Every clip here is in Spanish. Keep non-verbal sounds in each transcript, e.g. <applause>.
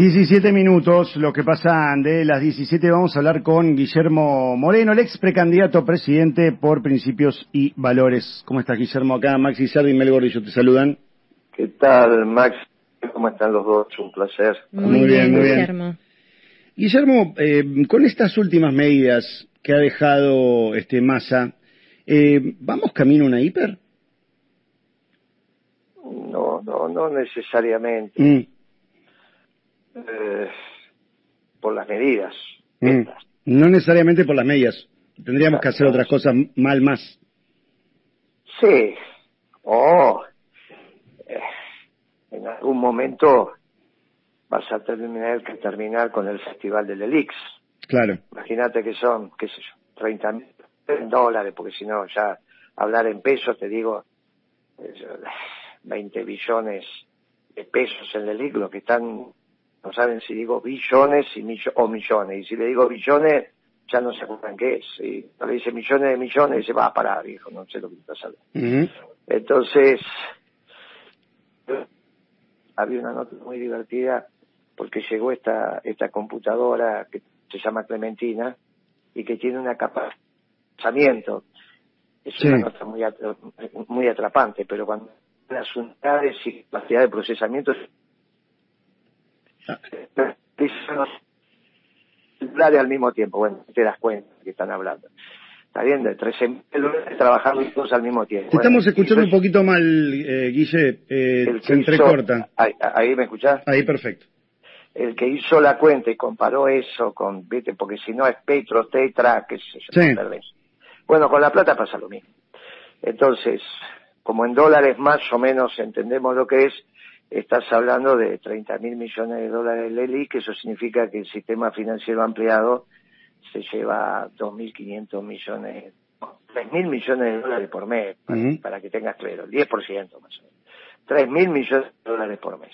17 minutos, lo que pasan de las 17 vamos a hablar con Guillermo Moreno, el ex precandidato a presidente por Principios y Valores. ¿Cómo estás, Guillermo? Acá Maxi Sardi y Mel Gordillo te saludan. ¿Qué tal, Max? ¿Cómo están los dos? Un placer. Muy, bien, muy bien. Guillermo, Guillermo eh, con estas últimas medidas que ha dejado este Massa, eh, ¿vamos camino a una hiper? No, no, no necesariamente. Mm. Eh, por las medidas. Mm. No necesariamente por las medidas. Tendríamos que hacer otras cosas mal más. Sí. O eh, en algún momento vas a tener que terminar con el Festival del Elix. Claro. Imagínate que son, qué sé yo, 30 mil dólares, porque si no, ya hablar en pesos, te digo, 20 billones de pesos en el Elix, lo que están no saben si digo billones y o millones. Y si le digo billones, ya no se acuerdan qué es. Y le dice millones de millones, y se va a parar, hijo, no sé lo que está hablando. Entonces, había una nota muy divertida porque llegó esta, esta computadora que se llama Clementina y que tiene una capa Es una nota muy, muy atrapante, pero cuando las unidades y capacidad de procesamiento al mismo tiempo, bueno, te das cuenta que están hablando. Está bien, de 13 trabajando todos al mismo tiempo. Te estamos escuchando un poquito mal, eh, Guille, eh, se entrecorta. ahí, me escuchás? Ahí, perfecto. El que hizo la cuenta y comparó eso con, viste, porque si no es Petro, Tetra, que se sí. Bueno, con la plata pasa lo mismo. Entonces, como en dólares más o menos entendemos lo que es, estás hablando de 30 mil millones de dólares Leli, que eso significa que el sistema financiero ampliado se lleva 2.500 millones, 3.000 millones de dólares por mes, para, que tengas claro, el 10% más o menos. 3.000 millones de dólares por mes.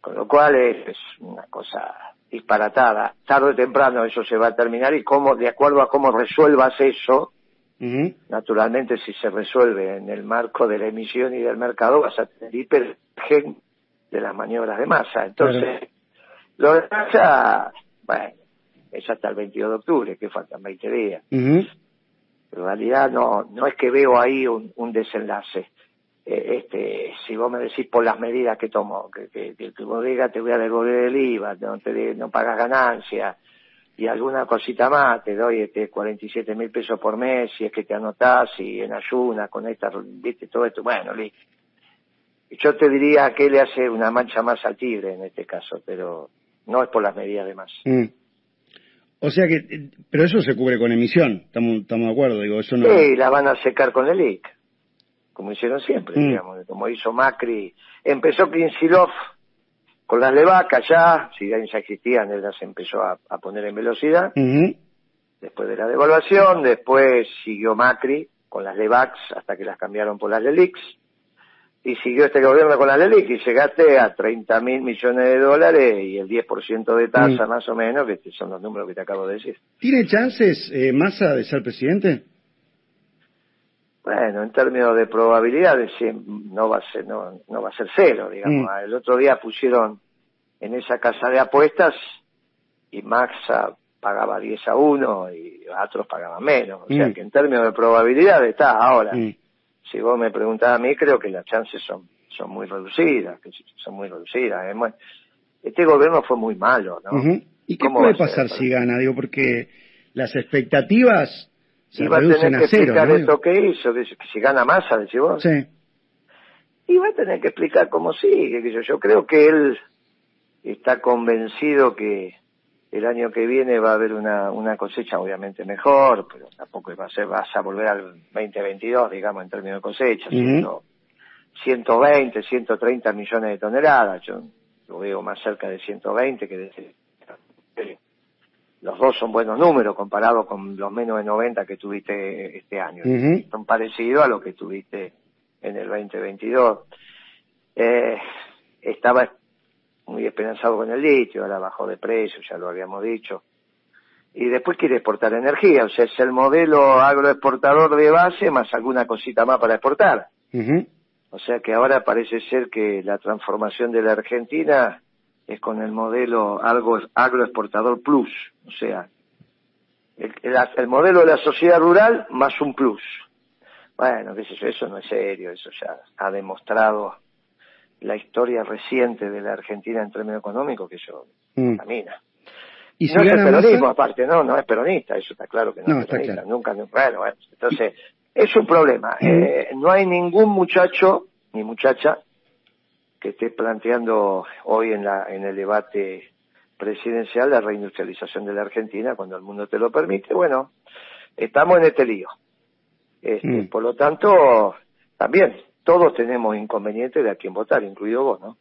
Con lo cual es, una cosa disparatada. Tarde o temprano eso se va a terminar y cómo, de acuerdo a cómo resuelvas eso, naturalmente si se resuelve en el marco de la emisión y del mercado vas a tener hiper de las maniobras de masa. Entonces, lo de masa, bueno, es hasta el 22 de octubre, que faltan 20 días. En realidad no, no es que veo ahí un, desenlace. Eh, este, si vos me decís por las medidas que tomo, que, que, que, digas te voy a devolver el IVA, no, te, no pagas ganancia y alguna cosita más, te doy este 47 mil pesos por mes si es que te anotás y en ayuna con esta, viste, todo esto, bueno, listo yo te diría que le hace una mancha más al tigre en este caso, pero no es por las medidas de más. Mm. O sea que, pero eso se cubre con emisión, estamos, de acuerdo, digo, eso no. Sí, la van a secar con el IC, como hicieron siempre, mm. digamos, como hizo Macri. Empezó Kinsilov con las levacas ya, si ya existían, él las empezó a, poner en velocidad. Después de la devaluación, después siguió Macri con las Levax hasta que las cambiaron por las Lelix y siguió este gobierno con la LELIC y llegaste a 30 mil millones de dólares y el 10% de tasa mm. más o menos, que son los números que te acabo de decir. ¿Tiene chances eh, Massa de ser presidente? Bueno, en términos de probabilidades no va a ser no, no va a ser cero, digamos. Mm. El otro día pusieron en esa casa de apuestas y Massa pagaba 10 a 1 y otros pagaban menos. O sea mm. que en términos de probabilidades está ahora si vos me preguntás a mí, creo que las chances son, son muy reducidas, que son muy reducidas. Este gobierno fue muy malo, ¿no? ¿Y qué puede pasar si gana? Digo, porque las expectativas se va reducen a, tener que explicar esto que hizo, que, si gana masa, decís vos. Sí. Y va a tener que explicar cómo sigue, que yo, yo creo que él está convencido que el año que viene va a haber una, una cosecha obviamente mejor, pero tampoco va a ser, vas a volver al 2022, digamos, en términos de cosecha, 120, 130 millones de toneladas, yo lo veo más cerca de 120 que de... Los dos son buenos números comparados con los menos de 90 que tuviste este año. Son parecidos a lo que tuviste en el 2022. Eh, estaba muy esperanzado con el litio, ahora bajó de precio, ya lo habíamos dicho. Y después quiere exportar energía, o sea, es el modelo agroexportador de base más alguna cosita más para exportar. O sea que ahora parece ser que la transformación de la Argentina es con el modelo algo agroexportador plus, o sea, el, modelo de la sociedad rural más un plus. Bueno, qué sé yo, eso no es serio, eso ya ha demostrado la historia reciente de la Argentina en términos económicos que eso mm. camina. ¿Y no es el peronismo, aparte, no, no es peronista, eso está claro que no, es peronista, nunca, bueno, bueno, entonces, es un problema. Mm. Eh, no hay ningún muchacho ni muchacha que esté planteando hoy en, la, en el debate presidencial la reindustrialización de la Argentina cuando el mundo te lo permite. Bueno, estamos en este lío. Este, mm. Por lo tanto, también todos tenemos inconvenientes de a quién votar, incluido vos, ¿no?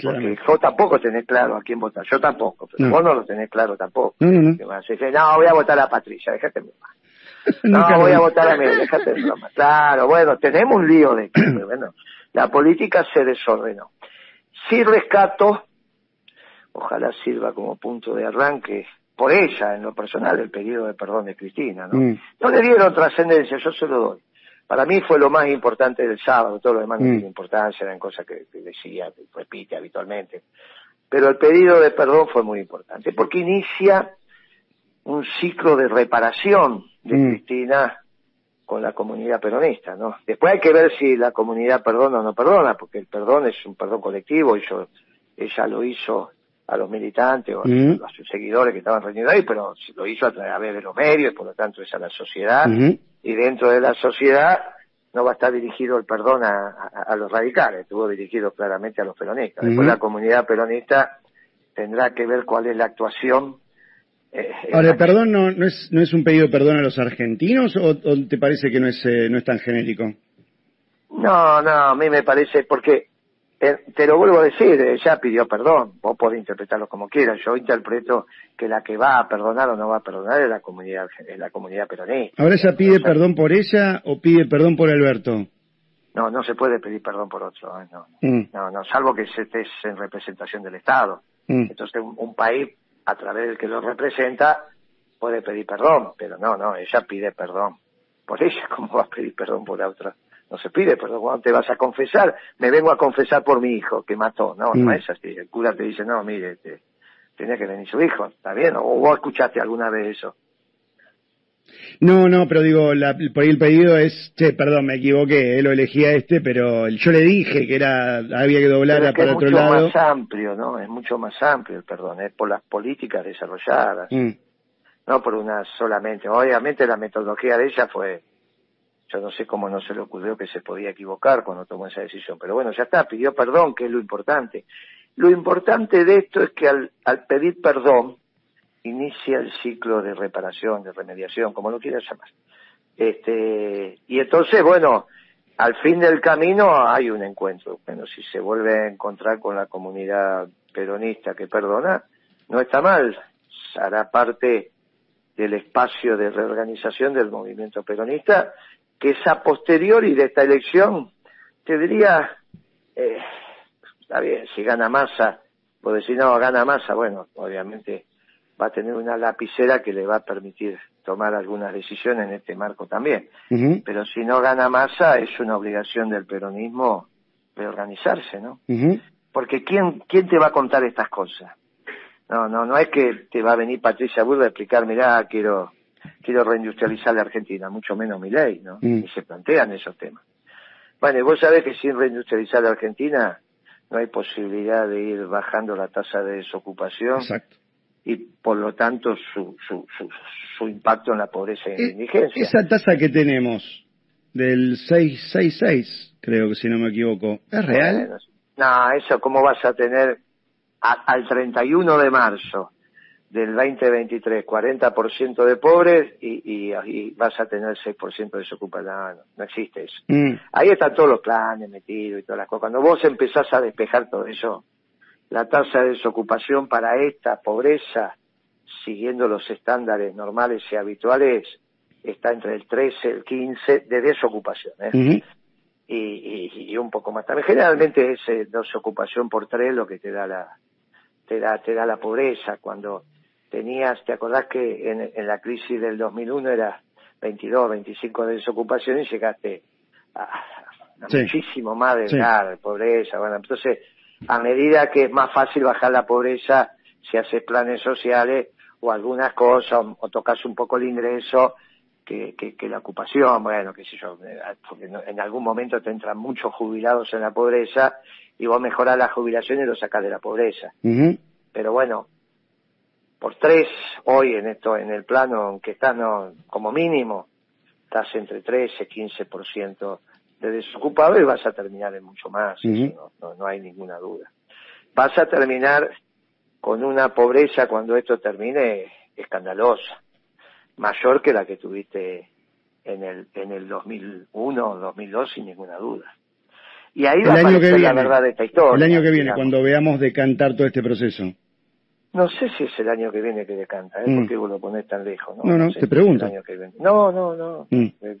Porque vos tampoco tenés claro a quién votar, yo tampoco, pero vos no lo tenés claro tampoco. No, no, no. voy a votar a Patricia, déjate broma. <laughs> No, voy a votar a mí, déjate de broma. Claro, bueno, tenemos un lío de que, bueno, la política se desordenó. Sí rescato, ojalá sirva como punto de arranque, por ella, en lo personal, el pedido de perdón de Cristina, ¿no? Mm. No le dieron trascendencia, yo se lo doy. Para mí fue lo más importante del sábado, todo lo demás no mm. tiene importancia, eran cosas que, decía, que repite habitualmente. Pero el pedido de perdón fue muy importante, porque inicia un ciclo de reparación de mm. Cristina con la comunidad peronista, ¿no? Después hay que ver si la comunidad perdona o no perdona, porque el perdón es un perdón colectivo, y yo, ella lo hizo a los militantes o a, mm. sus seguidores que estaban reunidos ahí, pero lo hizo a través de los medios, por lo tanto es a la sociedad, y dentro de la sociedad no va a estar dirigido el perdón a, los radicales, estuvo dirigido claramente a los peronistas. Después la comunidad peronista tendrá que ver cuál es la actuación eh, Ahora, ¿el perdón no, no, es, no es un pedido de perdón a los argentinos o, te parece que no es, eh, no es tan genérico? No, no, a mí me parece, porque eh, te lo vuelvo a decir, ella pidió perdón, vos podés interpretarlo como quieras, yo interpreto que la que va a perdonar o no va a perdonar es la comunidad, es la comunidad peronista. ¿Ahora ella pide perdón por ella o pide perdón por Alberto? No, no se puede pedir perdón por otro, no, mm. no, no, salvo que se estés en representación del Estado. Mm. Entonces un país a través del que lo representa, puede pedir perdón, pero no, no, ella pide perdón. Por ella, <laughs> ¿cómo va a pedir perdón por la otra? No se pide perdón cuando te vas a confesar. Me vengo a confesar por mi hijo que mató. No, no mm. es así. El cura te dice, no, mire, te, tenía que venir su hijo. ¿Está bien? ¿O vos escuchaste alguna vez eso? No, no, pero digo, la, por ahí el pedido es, che, perdón, me equivoqué, lo elegía este, pero yo le dije que era había que doblar para otro lado. Es mucho más amplio, ¿no? Es mucho más amplio el perdón, es por las políticas desarrolladas, mm. no por una solamente. Obviamente la metodología de ella fue, yo no sé cómo no se le ocurrió que se podía equivocar cuando tomó esa decisión, pero bueno, ya está, pidió perdón, que es lo importante. Lo importante de esto es que al, pedir perdón, inicia el ciclo de reparación, de remediación, como lo quieras llamar. Este, y entonces, bueno, al fin del camino hay un encuentro. Bueno, si se vuelve a encontrar con la comunidad peronista que perdona, no está mal, hará parte del espacio de reorganización del movimiento peronista, que es a posteriori de esta elección, te diría, eh, está bien, si gana masa, pues decir, no, gana masa, bueno, obviamente va a tener una lapicera que le va a permitir tomar algunas decisiones en este marco también. Pero si no gana masa, es una obligación del peronismo reorganizarse, ¿no? Porque ¿quién, ¿quién te va a contar estas cosas? No, no, no es que te va a venir Patricia Burda a explicar, mirá, quiero, quiero reindustrializar la Argentina, mucho menos mi ley, ¿no? Y se plantean esos temas. Bueno, y vos sabés que sin reindustrializar la Argentina no hay posibilidad de ir bajando la tasa de desocupación. Exacto y por lo tanto su, su, su, impacto en la pobreza y en la indigencia. Esa tasa que tenemos del 666, creo que si no me equivoco, ¿es real? no, eso cómo vas a tener al 31 de marzo del 2023 40% de pobres y, y, vas a tener 6% de desocupados. No, no, existe eso. Mm. Ahí están todos los planes metidos y todas las cosas. Cuando vos empezás a despejar todo eso, la tasa de desocupación para esta pobreza, siguiendo los estándares normales y habituales, está entre el 13 y el 15 de desocupación. ¿eh? y, un poco más también. Generalmente es eh, desocupación por tres lo que te da la, te da, te da la pobreza. Cuando tenías, ¿te acordás que en, la crisis del 2001 era 22, 25 de desocupación y llegaste a, muchísimo más de, pobreza? Bueno, entonces a medida que es más fácil bajar la pobreza si haces planes sociales o algunas cosas, o, tocas un poco el ingreso, que, que, la ocupación, bueno, qué sé yo, eh, porque en algún momento te entran muchos jubilados en la pobreza y vos mejorás la jubilación y lo sacás de la pobreza. Pero bueno, por tres hoy en esto, en el plano en que estás, no, como mínimo, estás entre 13 15% de desocupado y vas a terminar en mucho más, no, no, hay ninguna duda. Vas a terminar con una pobreza cuando esto termine escandalosa, mayor que la que tuviste en el, en el 2001 o 2002 sin ninguna duda. Y ahí va a aparecer la verdad de esta historia. El año que viene, cuando veamos decantar todo este proceso. No sé si es el año que viene que decanta, ¿eh? ¿Por mm. qué vos lo ponés tan lejos? No, no, te pregunto. No, no, no. Mm. Eh,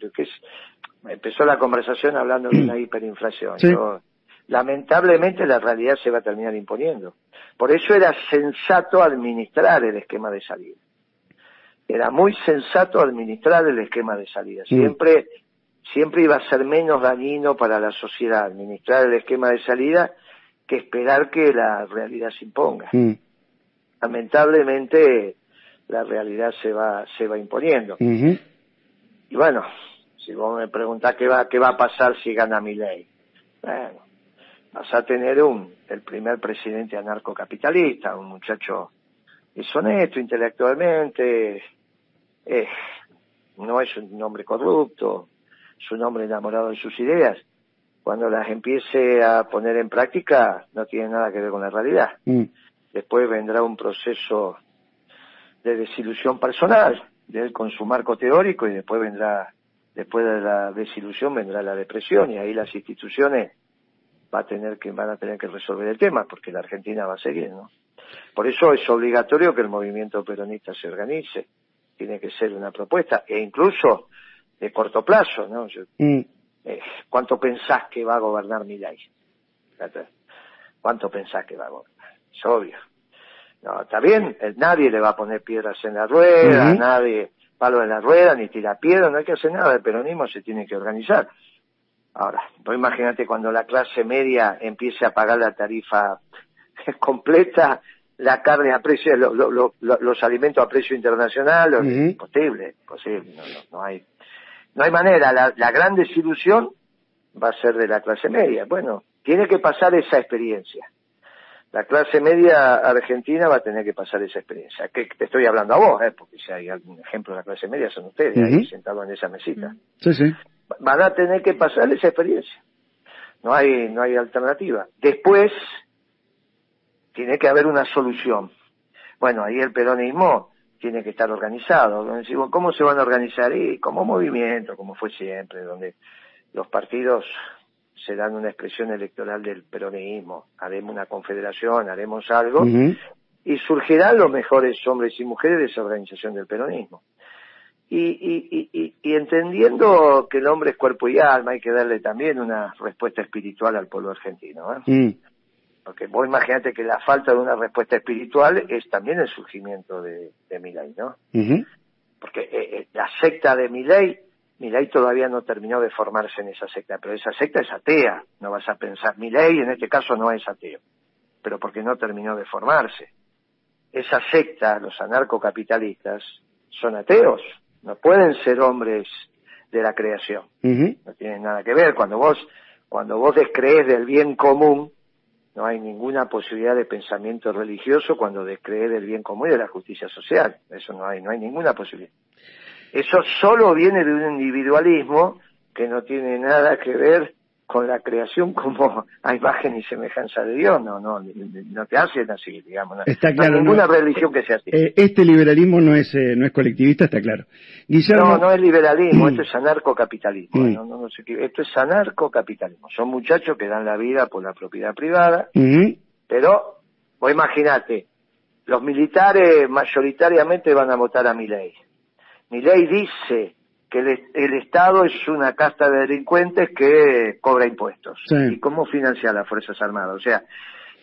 empezó la conversación hablando de una hiperinflación. lamentablemente la realidad se va a terminar imponiendo. Por eso era sensato administrar el esquema de salida. Era muy sensato administrar el esquema de salida. Mm. Siempre, siempre iba a ser menos dañino para la sociedad administrar el esquema de salida que esperar que la realidad se imponga lamentablemente la realidad se va se va imponiendo. Y bueno, si vos me preguntás qué va qué va a pasar si gana mi ley, bueno, vas a tener un el primer presidente anarcocapitalista, un muchacho es honesto intelectualmente, eh, no es un hombre corrupto, es un hombre enamorado de sus ideas. Cuando las empiece a poner en práctica, no tiene nada que ver con la realidad. Mm después vendrá un proceso de desilusión personal de él con su marco teórico y después vendrá después de la desilusión vendrá la depresión y ahí las instituciones va a tener que van a tener que resolver el tema porque la Argentina va a seguir no por eso es obligatorio que el movimiento peronista se organice. Tiene que ser una propuesta e incluso de corto plazo no mm. eh, cuánto pensás que va a gobernar mi ley cuánto pensás que va a gobernar es obvio. No, está bien, eh, nadie le va a poner piedras en la rueda, nadie palo en la rueda, ni tira piedra, no hay que hacer nada, el peronismo se tiene que organizar. Ahora, pues imagínate cuando la clase media empiece a pagar la tarifa <laughs> completa, la carne a precio, los alimentos a precio internacional, imposible, imposible, no, no, hay, no hay manera. La, la gran desilusión va a ser de la clase media. Bueno, tiene que pasar esa experiencia la clase media argentina va a tener que pasar esa experiencia. Que te estoy hablando a vos, ¿eh? porque si hay algún ejemplo de la clase media son ustedes, ahí sentados en esa mesita. Sí, sí. Van a tener que pasar esa experiencia. No hay, no hay alternativa. Después, tiene que haber una solución. Bueno, ahí el peronismo tiene que estar organizado. ¿Cómo se van a organizar? Y como movimiento, como fue siempre, donde los partidos se dan una expresión electoral del peronismo, haremos una confederación, haremos algo, y surgirán los mejores hombres y mujeres de esa organización del peronismo. Y, y, entendiendo que el hombre es cuerpo y alma, hay que darle también una respuesta espiritual al pueblo argentino. ¿eh? Mm. Porque vos imaginate que la falta de una respuesta espiritual es también el surgimiento de, de Milay, ¿no? Porque eh, eh, la secta de Milay ley todavía no terminó de formarse en esa secta, pero esa secta es atea, no vas a pensar, ley en este caso no es ateo, pero porque no terminó de formarse. Esa secta, los anarcocapitalistas, son ateos, no pueden ser hombres de la creación, no tienen nada que ver. Cuando vos, cuando vos descrees del bien común, no hay ninguna posibilidad de pensamiento religioso cuando descrees del bien común y de la justicia social. Eso no hay, no hay ninguna posibilidad. Eso solo viene de un individualismo que no tiene nada que ver con la creación como a imagen y semejanza de Dios, no, no, no te hacen así, digamos. No, está claro, hay ninguna religión que sea así. Eh, este liberalismo no es eh, no es colectivista, está claro. No, no es liberalismo, mm. esto es anarcocapitalismo. Mm. No, no, no esto es anarcocapitalismo. Son muchachos que dan la vida por la propiedad privada, mm-hmm. pero vos imaginate, los militares mayoritariamente van a votar a mi ley ley dice que el, Estado es una casta de delincuentes que cobra impuestos. ¿Y cómo financia las Fuerzas Armadas? O sea,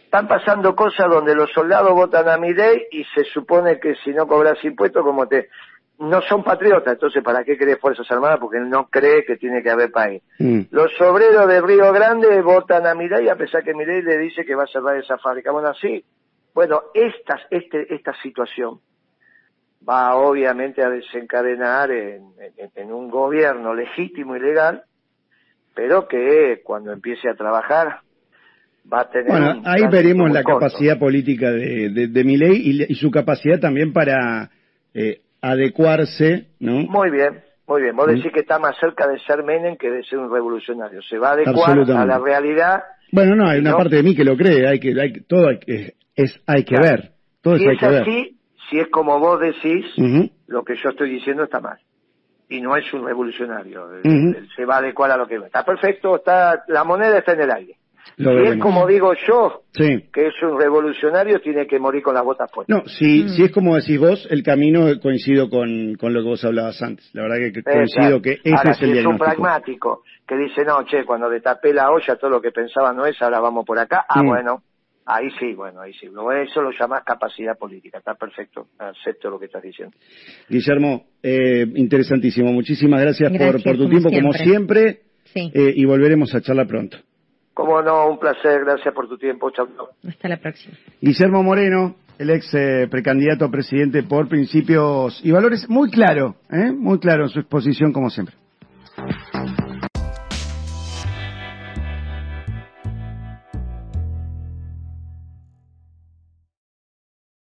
están pasando cosas donde los soldados votan a mi ley y se supone que si no cobras impuestos, como te no son patriotas, entonces ¿para qué cree Fuerzas Armadas? Porque no cree que tiene que haber país. Mm. Los obreros de Río Grande votan a Milei a pesar que Milei le dice que va a cerrar esa fábrica. Bueno, así, bueno, esta, este, esta situación va obviamente a desencadenar en, un gobierno legítimo y legal, pero que cuando empiece a trabajar va a tener... Bueno, ahí veremos la capacidad política de, de, de Milei y, su capacidad también para eh, adecuarse, ¿no? Muy bien, muy bien. Vos decís que está más cerca de ser Menem que de ser un revolucionario. Se va a adecuar a la realidad. Bueno, no, hay una parte de mí que lo cree. Hay que, hay, todo hay que, es, hay que ver. Todo si hay que así, si es como vos decís, lo que yo estoy diciendo está mal. Y no es un revolucionario. Se va a adecuar a lo que Está perfecto, está la moneda está en el aire si es como digo yo, que es un revolucionario, tiene que morir con las botas puestas. No, si, mm. si es como decís vos, el camino coincido con, con lo que vos hablabas antes. La verdad que coincido que ese es el si es un pragmático que dice, no, che, cuando destapé la olla todo lo que pensaba no es, ahora vamos por acá. Ah, bueno, ahí sí, bueno, ahí sí. Eso lo llamás capacidad política. Está perfecto, acepto lo que estás diciendo. Guillermo, eh, interesantísimo. Muchísimas gracias, por, por tu tiempo, como siempre. Eh, y volveremos a charlar pronto. Como no, un placer, gracias por tu tiempo, chao. Hasta la próxima. Guillermo Moreno, el ex eh, precandidato a presidente por principios y valores, muy claro, ¿eh? muy claro en su exposición como siempre.